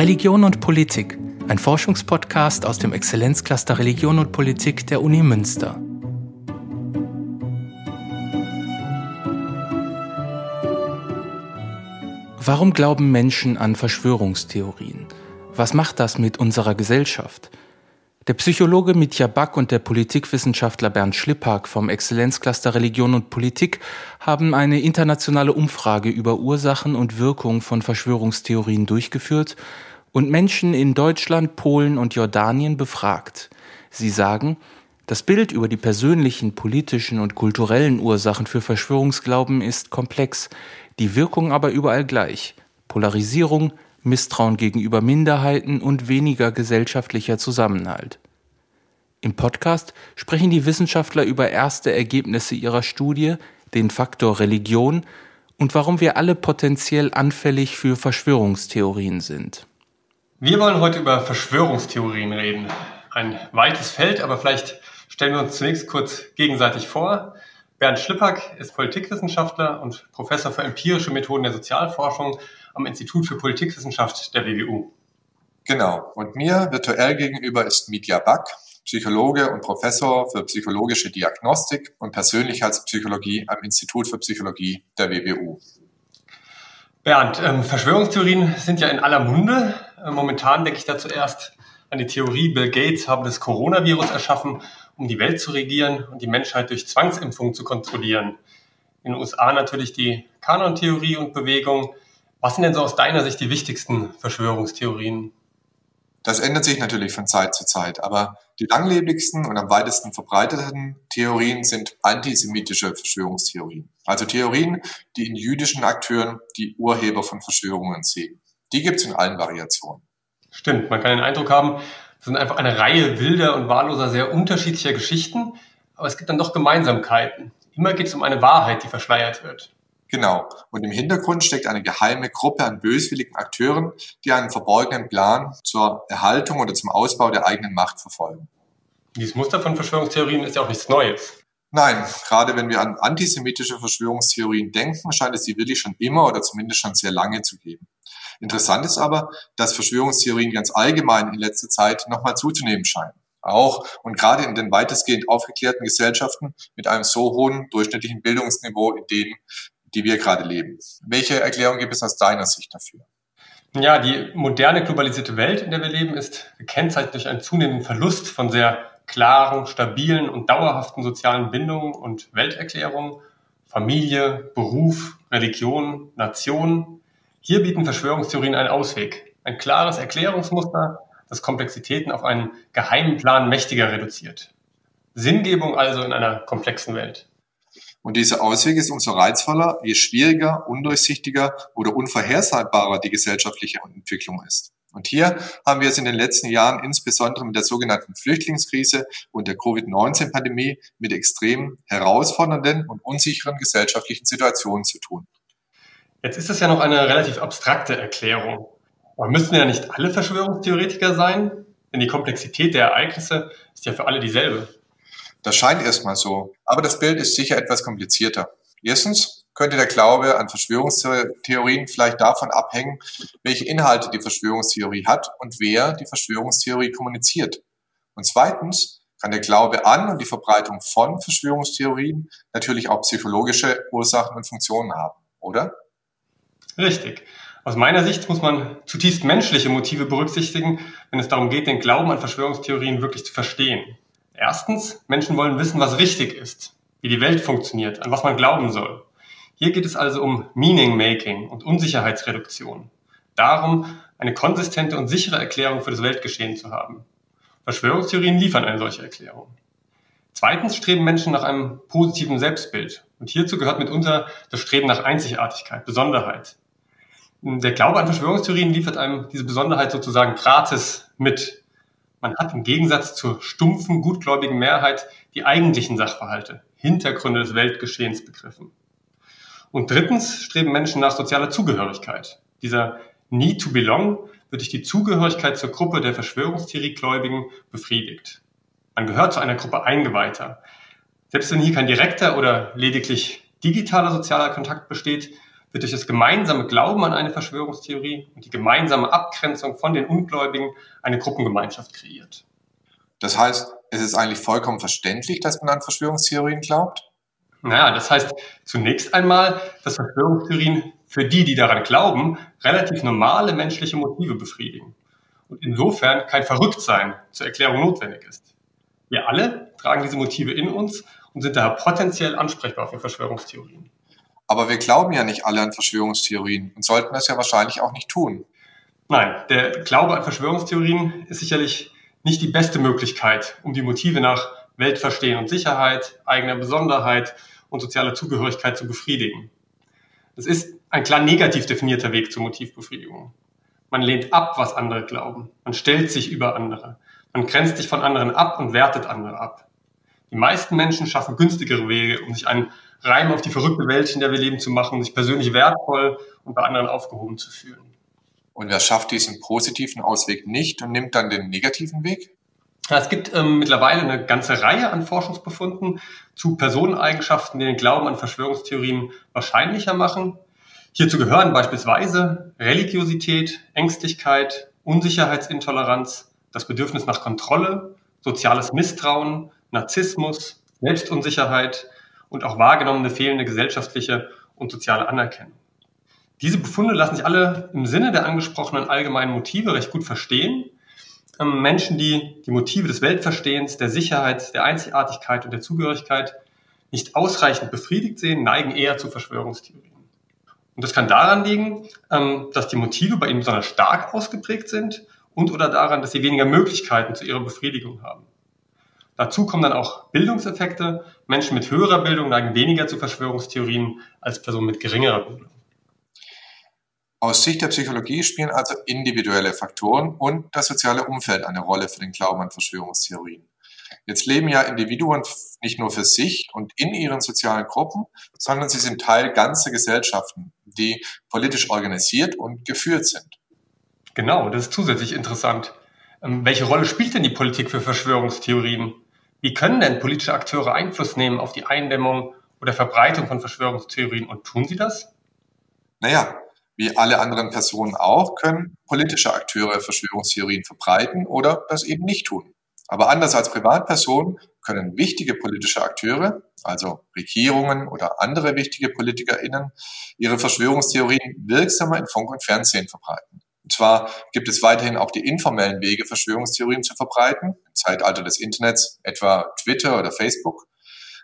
Religion und Politik, ein Forschungspodcast aus dem Exzellenzcluster Religion und Politik der Uni Münster. Warum glauben Menschen an Verschwörungstheorien? Was macht das mit unserer Gesellschaft? Der Psychologe Mitja Back und der Politikwissenschaftler Bernd Schlippak vom Exzellenzcluster Religion und Politik haben eine internationale Umfrage über Ursachen und Wirkung von Verschwörungstheorien durchgeführt und Menschen in Deutschland, Polen und Jordanien befragt. Sie sagen, das Bild über die persönlichen, politischen und kulturellen Ursachen für Verschwörungsglauben ist komplex, die Wirkung aber überall gleich. Polarisierung, Misstrauen gegenüber Minderheiten und weniger gesellschaftlicher Zusammenhalt. Im Podcast sprechen die Wissenschaftler über erste Ergebnisse ihrer Studie, den Faktor Religion und warum wir alle potenziell anfällig für Verschwörungstheorien sind. Wir wollen heute über Verschwörungstheorien reden. Ein weites Feld, aber vielleicht stellen wir uns zunächst kurz gegenseitig vor. Bernd Schlippack ist Politikwissenschaftler und Professor für empirische Methoden der Sozialforschung am Institut für Politikwissenschaft der WWU. Genau. Und mir virtuell gegenüber ist Mitya Back, Psychologe und Professor für psychologische Diagnostik und Persönlichkeitspsychologie am Institut für Psychologie der WWU. Bernd, ähm, Verschwörungstheorien sind ja in aller Munde. Äh, momentan denke ich da zuerst an die Theorie, Bill Gates habe das Coronavirus erschaffen, um die Welt zu regieren und die Menschheit durch Zwangsimpfung zu kontrollieren. In den USA natürlich die Kanon-Theorie und Bewegung. Was sind denn so aus deiner Sicht die wichtigsten Verschwörungstheorien? Das ändert sich natürlich von Zeit zu Zeit, aber die langlebigsten und am weitesten verbreiteten Theorien sind antisemitische Verschwörungstheorien. Also Theorien, die in jüdischen Akteuren die Urheber von Verschwörungen sehen. Die gibt es in allen Variationen. Stimmt, man kann den Eindruck haben, es sind einfach eine Reihe wilder und wahlloser, sehr unterschiedlicher Geschichten, aber es gibt dann doch Gemeinsamkeiten. Immer geht es um eine Wahrheit, die verschleiert wird. Genau. Und im Hintergrund steckt eine geheime Gruppe an böswilligen Akteuren, die einen verborgenen Plan zur Erhaltung oder zum Ausbau der eigenen Macht verfolgen. Dieses Muster von Verschwörungstheorien ist ja auch nichts Neues. Nein, gerade wenn wir an antisemitische Verschwörungstheorien denken, scheint es sie wirklich schon immer oder zumindest schon sehr lange zu geben. Interessant ist aber, dass Verschwörungstheorien ganz allgemein in letzter Zeit nochmal zuzunehmen scheinen. Auch und gerade in den weitestgehend aufgeklärten Gesellschaften mit einem so hohen durchschnittlichen Bildungsniveau, in denen die wir gerade leben. Welche Erklärung gibt es aus deiner Sicht dafür? Ja, die moderne globalisierte Welt, in der wir leben, ist gekennzeichnet durch einen zunehmenden Verlust von sehr klaren, stabilen und dauerhaften sozialen Bindungen und Welterklärungen, Familie, Beruf, Religion, Nation. Hier bieten Verschwörungstheorien einen Ausweg, ein klares Erklärungsmuster, das Komplexitäten auf einen geheimen Plan mächtiger reduziert. Sinngebung also in einer komplexen Welt. Und dieser Ausweg ist umso reizvoller, je schwieriger, undurchsichtiger oder unvorhersagbarer die gesellschaftliche Entwicklung ist. Und hier haben wir es in den letzten Jahren insbesondere mit der sogenannten Flüchtlingskrise und der Covid-19-Pandemie mit extrem herausfordernden und unsicheren gesellschaftlichen Situationen zu tun. Jetzt ist es ja noch eine relativ abstrakte Erklärung. Aber müssten ja nicht alle Verschwörungstheoretiker sein? Denn die Komplexität der Ereignisse ist ja für alle dieselbe. Das scheint erstmal so, aber das Bild ist sicher etwas komplizierter. Erstens könnte der Glaube an Verschwörungstheorien vielleicht davon abhängen, welche Inhalte die Verschwörungstheorie hat und wer die Verschwörungstheorie kommuniziert. Und zweitens kann der Glaube an und die Verbreitung von Verschwörungstheorien natürlich auch psychologische Ursachen und Funktionen haben, oder? Richtig. Aus meiner Sicht muss man zutiefst menschliche Motive berücksichtigen, wenn es darum geht, den Glauben an Verschwörungstheorien wirklich zu verstehen. Erstens, Menschen wollen wissen, was richtig ist, wie die Welt funktioniert, an was man glauben soll. Hier geht es also um Meaning-Making und Unsicherheitsreduktion. Darum, eine konsistente und sichere Erklärung für das Weltgeschehen zu haben. Verschwörungstheorien liefern eine solche Erklärung. Zweitens streben Menschen nach einem positiven Selbstbild. Und hierzu gehört mitunter das Streben nach Einzigartigkeit, Besonderheit. Der Glaube an Verschwörungstheorien liefert einem diese Besonderheit sozusagen gratis mit. Man hat im Gegensatz zur stumpfen, gutgläubigen Mehrheit die eigentlichen Sachverhalte, Hintergründe des Weltgeschehens begriffen. Und drittens streben Menschen nach sozialer Zugehörigkeit. Dieser Need to belong wird durch die Zugehörigkeit zur Gruppe der Verschwörungstheoriegläubigen befriedigt. Man gehört zu einer Gruppe Eingeweihter. Selbst wenn hier kein direkter oder lediglich digitaler sozialer Kontakt besteht, wird durch das gemeinsame Glauben an eine Verschwörungstheorie und die gemeinsame Abgrenzung von den Ungläubigen eine Gruppengemeinschaft kreiert. Das heißt, es ist eigentlich vollkommen verständlich, dass man an Verschwörungstheorien glaubt? Naja, das heißt zunächst einmal, dass Verschwörungstheorien für die, die daran glauben, relativ normale menschliche Motive befriedigen und insofern kein Verrücktsein zur Erklärung notwendig ist. Wir alle tragen diese Motive in uns und sind daher potenziell ansprechbar für Verschwörungstheorien. Aber wir glauben ja nicht alle an Verschwörungstheorien und sollten das ja wahrscheinlich auch nicht tun. Nein, der Glaube an Verschwörungstheorien ist sicherlich nicht die beste Möglichkeit, um die Motive nach Weltverstehen und Sicherheit, eigener Besonderheit und sozialer Zugehörigkeit zu befriedigen. Es ist ein klar negativ definierter Weg zur Motivbefriedigung. Man lehnt ab, was andere glauben. Man stellt sich über andere. Man grenzt sich von anderen ab und wertet andere ab. Die meisten Menschen schaffen günstigere Wege, um sich einen Reim auf die verrückte Welt, in der wir leben, zu machen, um sich persönlich wertvoll und bei anderen aufgehoben zu fühlen. Und wer schafft diesen positiven Ausweg nicht und nimmt dann den negativen Weg? Ja, es gibt ähm, mittlerweile eine ganze Reihe an Forschungsbefunden zu Personeneigenschaften, die den Glauben an Verschwörungstheorien wahrscheinlicher machen. Hierzu gehören beispielsweise Religiosität, Ängstlichkeit, Unsicherheitsintoleranz, das Bedürfnis nach Kontrolle, soziales Misstrauen, Narzissmus, Selbstunsicherheit und auch wahrgenommene fehlende gesellschaftliche und soziale Anerkennung. Diese Befunde lassen sich alle im Sinne der angesprochenen allgemeinen Motive recht gut verstehen. Ähm, Menschen, die die Motive des Weltverstehens, der Sicherheit, der Einzigartigkeit und der Zugehörigkeit nicht ausreichend befriedigt sehen, neigen eher zu Verschwörungstheorien. Und das kann daran liegen, ähm, dass die Motive bei ihnen besonders stark ausgeprägt sind und oder daran, dass sie weniger Möglichkeiten zu ihrer Befriedigung haben. Dazu kommen dann auch Bildungseffekte. Menschen mit höherer Bildung neigen weniger zu Verschwörungstheorien als Personen mit geringerer Bildung. Aus Sicht der Psychologie spielen also individuelle Faktoren und das soziale Umfeld eine Rolle für den Glauben an Verschwörungstheorien. Jetzt leben ja Individuen nicht nur für sich und in ihren sozialen Gruppen, sondern sie sind Teil ganzer Gesellschaften, die politisch organisiert und geführt sind. Genau, das ist zusätzlich interessant. Ähm, welche Rolle spielt denn die Politik für Verschwörungstheorien? Wie können denn politische Akteure Einfluss nehmen auf die Eindämmung oder Verbreitung von Verschwörungstheorien und tun sie das? Naja, wie alle anderen Personen auch, können politische Akteure Verschwörungstheorien verbreiten oder das eben nicht tun. Aber anders als Privatpersonen können wichtige politische Akteure, also Regierungen oder andere wichtige PolitikerInnen, ihre Verschwörungstheorien wirksamer in Funk und Fernsehen verbreiten. Und zwar gibt es weiterhin auch die informellen Wege, Verschwörungstheorien zu verbreiten, im Zeitalter des Internets, etwa Twitter oder Facebook.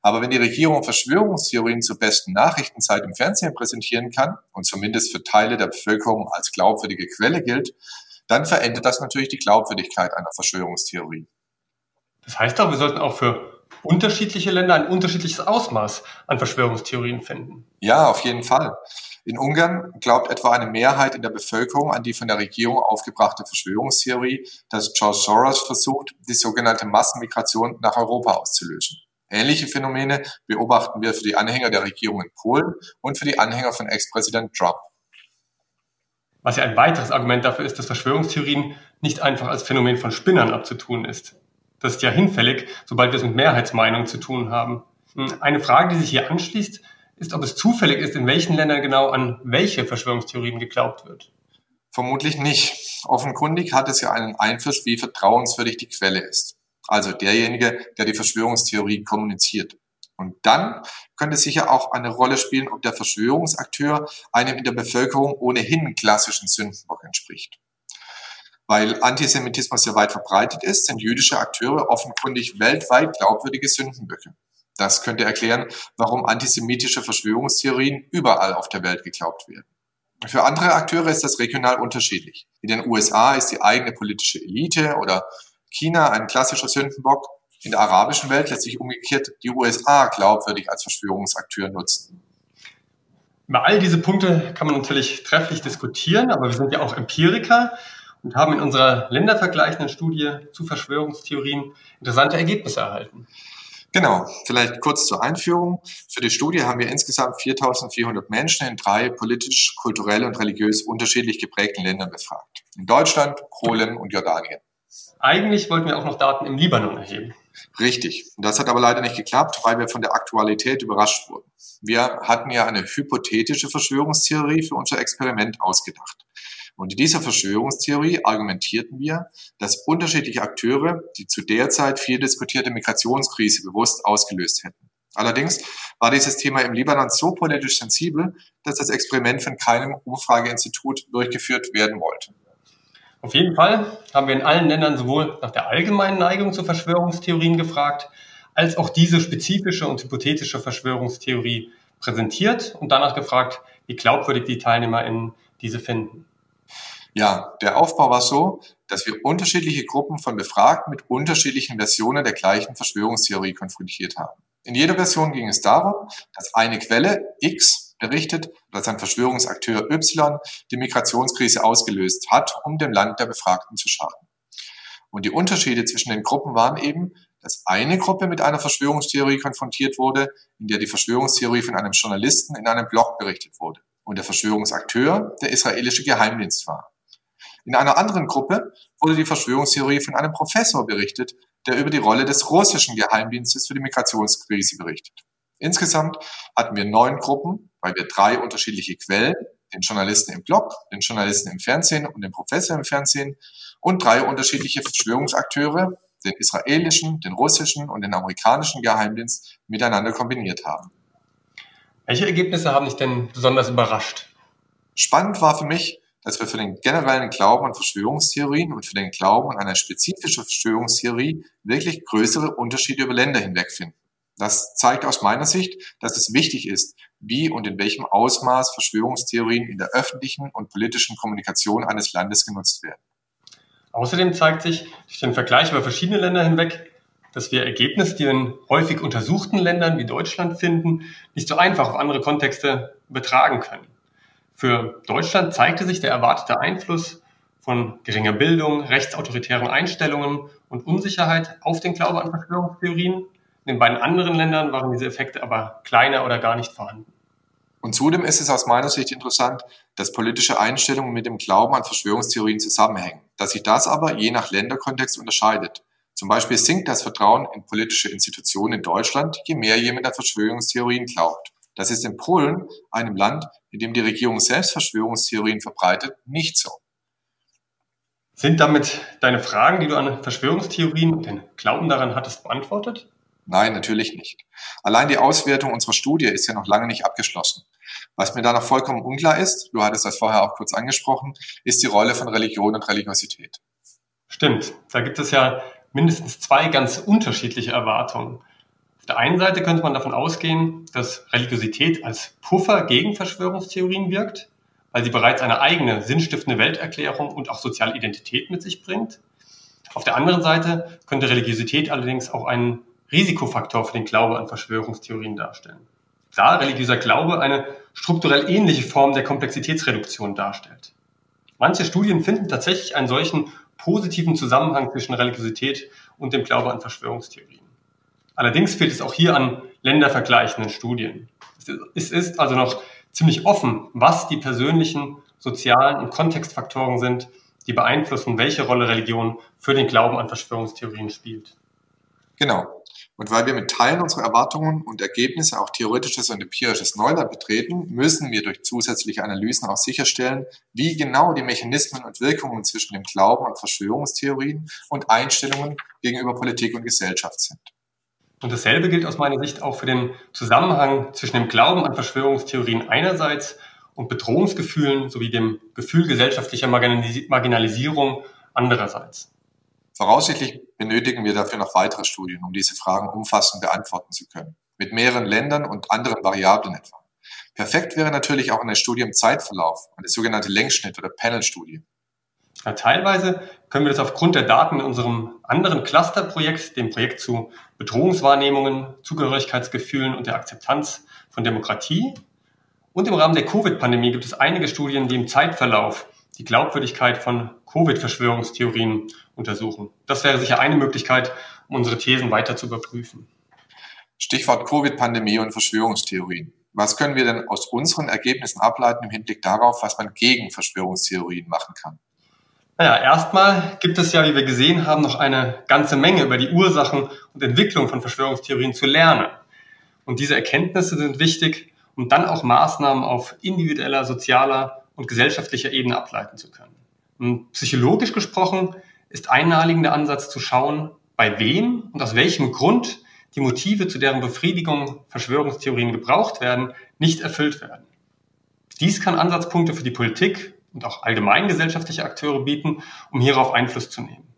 Aber wenn die Regierung Verschwörungstheorien zur besten Nachrichtenzeit im Fernsehen präsentieren kann und zumindest für Teile der Bevölkerung als glaubwürdige Quelle gilt, dann verändert das natürlich die Glaubwürdigkeit einer Verschwörungstheorie. Das heißt auch, wir sollten auch für unterschiedliche Länder ein unterschiedliches Ausmaß an Verschwörungstheorien finden. Ja, auf jeden Fall. In Ungarn glaubt etwa eine Mehrheit in der Bevölkerung an die von der Regierung aufgebrachte Verschwörungstheorie, dass George Soros versucht, die sogenannte Massenmigration nach Europa auszulösen. Ähnliche Phänomene beobachten wir für die Anhänger der Regierung in Polen und für die Anhänger von Ex-Präsident Trump. Was ja ein weiteres Argument dafür ist, dass Verschwörungstheorien nicht einfach als Phänomen von Spinnern abzutun ist. Das ist ja hinfällig, sobald wir es mit Mehrheitsmeinungen zu tun haben. Eine Frage, die sich hier anschließt, ist, ob es zufällig ist, in welchen Ländern genau an welche Verschwörungstheorien geglaubt wird. Vermutlich nicht. Offenkundig hat es ja einen Einfluss, wie vertrauenswürdig die Quelle ist. Also derjenige, der die Verschwörungstheorie kommuniziert. Und dann könnte es sicher auch eine Rolle spielen, ob der Verschwörungsakteur einem in der Bevölkerung ohnehin klassischen Sündenbock entspricht. Weil Antisemitismus sehr weit verbreitet ist, sind jüdische Akteure offenkundig weltweit glaubwürdige Sündenböcke. Das könnte erklären, warum antisemitische Verschwörungstheorien überall auf der Welt geglaubt werden. Für andere Akteure ist das regional unterschiedlich. In den USA ist die eigene politische Elite oder China ein klassischer Sündenbock. In der arabischen Welt lässt sich umgekehrt die USA glaubwürdig als Verschwörungsakteur nutzen. Über all diese Punkte kann man natürlich trefflich diskutieren, aber wir sind ja auch Empiriker und haben in unserer ländervergleichenden Studie zu Verschwörungstheorien interessante Ergebnisse erhalten. Genau, vielleicht kurz zur Einführung. Für die Studie haben wir insgesamt 4400 Menschen in drei politisch, kulturell und religiös unterschiedlich geprägten Ländern befragt. In Deutschland, Polen und Jordanien. Eigentlich wollten wir auch noch Daten im Libanon erheben. Richtig. Das hat aber leider nicht geklappt, weil wir von der Aktualität überrascht wurden. Wir hatten ja eine hypothetische Verschwörungstheorie für unser Experiment ausgedacht. Und in dieser Verschwörungstheorie argumentierten wir, dass unterschiedliche Akteure die zu der Zeit viel diskutierte Migrationskrise bewusst ausgelöst hätten. Allerdings war dieses Thema im Libanon so politisch sensibel, dass das Experiment von keinem Umfrageinstitut durchgeführt werden wollte. Auf jeden Fall haben wir in allen Ländern sowohl nach der allgemeinen Neigung zu Verschwörungstheorien gefragt, als auch diese spezifische und hypothetische Verschwörungstheorie präsentiert und danach gefragt, wie glaubwürdig die TeilnehmerInnen diese finden. Ja, der Aufbau war so, dass wir unterschiedliche Gruppen von Befragten mit unterschiedlichen Versionen der gleichen Verschwörungstheorie konfrontiert haben. In jeder Version ging es darum, dass eine Quelle X berichtet, dass ein Verschwörungsakteur Y die Migrationskrise ausgelöst hat, um dem Land der Befragten zu schaden. Und die Unterschiede zwischen den Gruppen waren eben, dass eine Gruppe mit einer Verschwörungstheorie konfrontiert wurde, in der die Verschwörungstheorie von einem Journalisten in einem Blog berichtet wurde und der Verschwörungsakteur der israelische Geheimdienst war. In einer anderen Gruppe wurde die Verschwörungstheorie von einem Professor berichtet, der über die Rolle des russischen Geheimdienstes für die Migrationskrise berichtet. Insgesamt hatten wir neun Gruppen, weil wir drei unterschiedliche Quellen, den Journalisten im Blog, den Journalisten im Fernsehen und den Professor im Fernsehen und drei unterschiedliche Verschwörungsakteure, den israelischen, den russischen und den amerikanischen Geheimdienst miteinander kombiniert haben. Welche Ergebnisse haben dich denn besonders überrascht? Spannend war für mich, dass wir für den generellen Glauben an Verschwörungstheorien und für den Glauben an eine spezifische Verschwörungstheorie wirklich größere Unterschiede über Länder hinweg finden. Das zeigt aus meiner Sicht, dass es wichtig ist, wie und in welchem Ausmaß Verschwörungstheorien in der öffentlichen und politischen Kommunikation eines Landes genutzt werden. Außerdem zeigt sich durch den Vergleich über verschiedene Länder hinweg, dass wir Ergebnisse, die wir in häufig untersuchten Ländern wie Deutschland finden, nicht so einfach auf andere Kontexte übertragen können. Für Deutschland zeigte sich der erwartete Einfluss von geringer Bildung, rechtsautoritären Einstellungen und Unsicherheit auf den Glauben an Verschwörungstheorien. In den beiden anderen Ländern waren diese Effekte aber kleiner oder gar nicht vorhanden. Und zudem ist es aus meiner Sicht interessant, dass politische Einstellungen mit dem Glauben an Verschwörungstheorien zusammenhängen, dass sich das aber je nach Länderkontext unterscheidet. Zum Beispiel sinkt das Vertrauen in politische Institutionen in Deutschland, je mehr jemand an Verschwörungstheorien glaubt. Das ist in Polen, einem Land, in dem die Regierung selbst Verschwörungstheorien verbreitet, nicht so. Sind damit deine Fragen, die du an Verschwörungstheorien und den Glauben daran hattest, beantwortet? Nein, natürlich nicht. Allein die Auswertung unserer Studie ist ja noch lange nicht abgeschlossen. Was mir da noch vollkommen unklar ist, du hattest das vorher auch kurz angesprochen, ist die Rolle von Religion und Religiosität. Stimmt, da gibt es ja mindestens zwei ganz unterschiedliche Erwartungen. Auf der einen Seite könnte man davon ausgehen, dass Religiosität als Puffer gegen Verschwörungstheorien wirkt, weil sie bereits eine eigene sinnstiftende Welterklärung und auch soziale Identität mit sich bringt. Auf der anderen Seite könnte Religiosität allerdings auch einen Risikofaktor für den Glaube an Verschwörungstheorien darstellen. Da religiöser Glaube eine strukturell ähnliche Form der Komplexitätsreduktion darstellt. Manche Studien finden tatsächlich einen solchen positiven Zusammenhang zwischen Religiosität und dem Glaube an Verschwörungstheorien. Allerdings fehlt es auch hier an ländervergleichenden Studien. Es ist also noch ziemlich offen, was die persönlichen, sozialen und Kontextfaktoren sind, die beeinflussen, welche Rolle Religion für den Glauben an Verschwörungstheorien spielt. Genau. Und weil wir mit Teilen unserer Erwartungen und Ergebnisse auch theoretisches und empirisches Neuland betreten, müssen wir durch zusätzliche Analysen auch sicherstellen, wie genau die Mechanismen und Wirkungen zwischen dem Glauben an Verschwörungstheorien und Einstellungen gegenüber Politik und Gesellschaft sind. Und dasselbe gilt aus meiner Sicht auch für den Zusammenhang zwischen dem Glauben an Verschwörungstheorien einerseits und Bedrohungsgefühlen sowie dem Gefühl gesellschaftlicher Marginalisierung andererseits. Voraussichtlich benötigen wir dafür noch weitere Studien, um diese Fragen umfassend beantworten zu können. Mit mehreren Ländern und anderen Variablen etwa. Perfekt wäre natürlich auch eine Studie im Zeitverlauf, eine sogenannte Längsschnitt- oder Panel-Studie. Ja, teilweise können wir das aufgrund der Daten in unserem anderen Clusterprojekt, dem Projekt zu Bedrohungswahrnehmungen, Zugehörigkeitsgefühlen und der Akzeptanz von Demokratie. Und im Rahmen der Covid-Pandemie gibt es einige Studien, die im Zeitverlauf die Glaubwürdigkeit von Covid-Verschwörungstheorien untersuchen. Das wäre sicher eine Möglichkeit, um unsere Thesen weiter zu überprüfen. Stichwort Covid-Pandemie und Verschwörungstheorien. Was können wir denn aus unseren Ergebnissen ableiten im Hinblick darauf, was man gegen Verschwörungstheorien machen kann? Naja, erstmal gibt es ja, wie wir gesehen haben, noch eine ganze Menge über die Ursachen und Entwicklung von Verschwörungstheorien zu lernen. Und diese Erkenntnisse sind wichtig, um dann auch Maßnahmen auf individueller, sozialer und gesellschaftlicher Ebene ableiten zu können. Und psychologisch gesprochen ist ein naheliegender Ansatz zu schauen, bei wem und aus welchem Grund die Motive, zu deren Befriedigung Verschwörungstheorien gebraucht werden, nicht erfüllt werden. Dies kann Ansatzpunkte für die Politik und auch allgemeingesellschaftliche Akteure bieten, um hierauf Einfluss zu nehmen.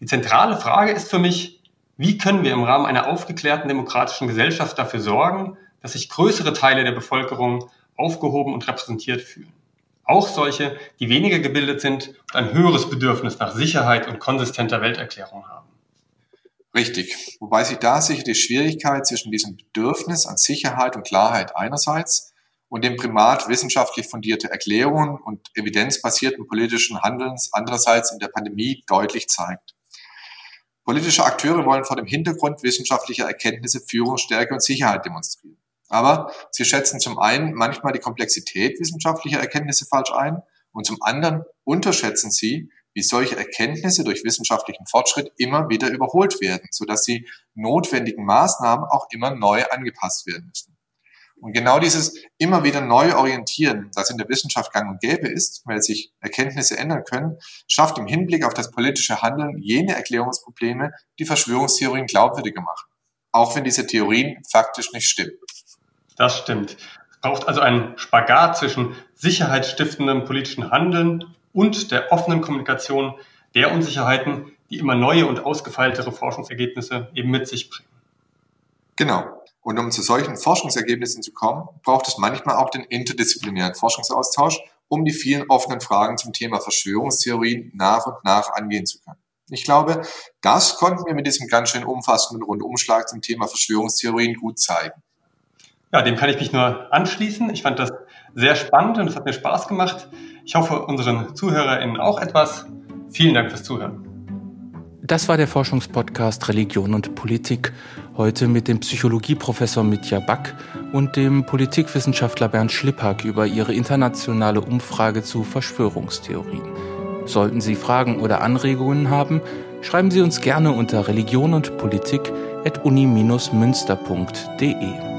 Die zentrale Frage ist für mich, wie können wir im Rahmen einer aufgeklärten demokratischen Gesellschaft dafür sorgen, dass sich größere Teile der Bevölkerung aufgehoben und repräsentiert fühlen? Auch solche, die weniger gebildet sind und ein höheres Bedürfnis nach Sicherheit und konsistenter Welterklärung haben. Richtig. Wobei sich da sicher die Schwierigkeit zwischen diesem Bedürfnis an Sicherheit und Klarheit einerseits und dem Primat wissenschaftlich fundierte Erklärungen und evidenzbasierten politischen Handelns andererseits in der Pandemie deutlich zeigt. Politische Akteure wollen vor dem Hintergrund wissenschaftlicher Erkenntnisse Führungsstärke und Sicherheit demonstrieren. Aber sie schätzen zum einen manchmal die Komplexität wissenschaftlicher Erkenntnisse falsch ein und zum anderen unterschätzen sie, wie solche Erkenntnisse durch wissenschaftlichen Fortschritt immer wieder überholt werden, sodass die notwendigen Maßnahmen auch immer neu angepasst werden müssen. Und genau dieses immer wieder neu orientieren, das in der Wissenschaft gang und gäbe ist, weil sich Erkenntnisse ändern können, schafft im Hinblick auf das politische Handeln jene Erklärungsprobleme, die Verschwörungstheorien glaubwürdiger machen. Auch wenn diese Theorien faktisch nicht stimmen. Das stimmt. Es braucht also einen Spagat zwischen sicherheitsstiftendem politischen Handeln und der offenen Kommunikation der Unsicherheiten, die immer neue und ausgefeiltere Forschungsergebnisse eben mit sich bringen. Genau. Und um zu solchen Forschungsergebnissen zu kommen, braucht es manchmal auch den interdisziplinären Forschungsaustausch, um die vielen offenen Fragen zum Thema Verschwörungstheorien nach und nach angehen zu können. Ich glaube, das konnten wir mit diesem ganz schön umfassenden Rundumschlag zum Thema Verschwörungstheorien gut zeigen. Ja, dem kann ich mich nur anschließen. Ich fand das sehr spannend und es hat mir Spaß gemacht. Ich hoffe, unseren ZuhörerInnen auch etwas. Vielen Dank fürs Zuhören. Das war der Forschungspodcast Religion und Politik. Heute mit dem Psychologieprofessor Mitja Back und dem Politikwissenschaftler Bernd Schlippack über ihre internationale Umfrage zu Verschwörungstheorien. Sollten Sie Fragen oder Anregungen haben, schreiben Sie uns gerne unter religion und Politik at uni-münster.de.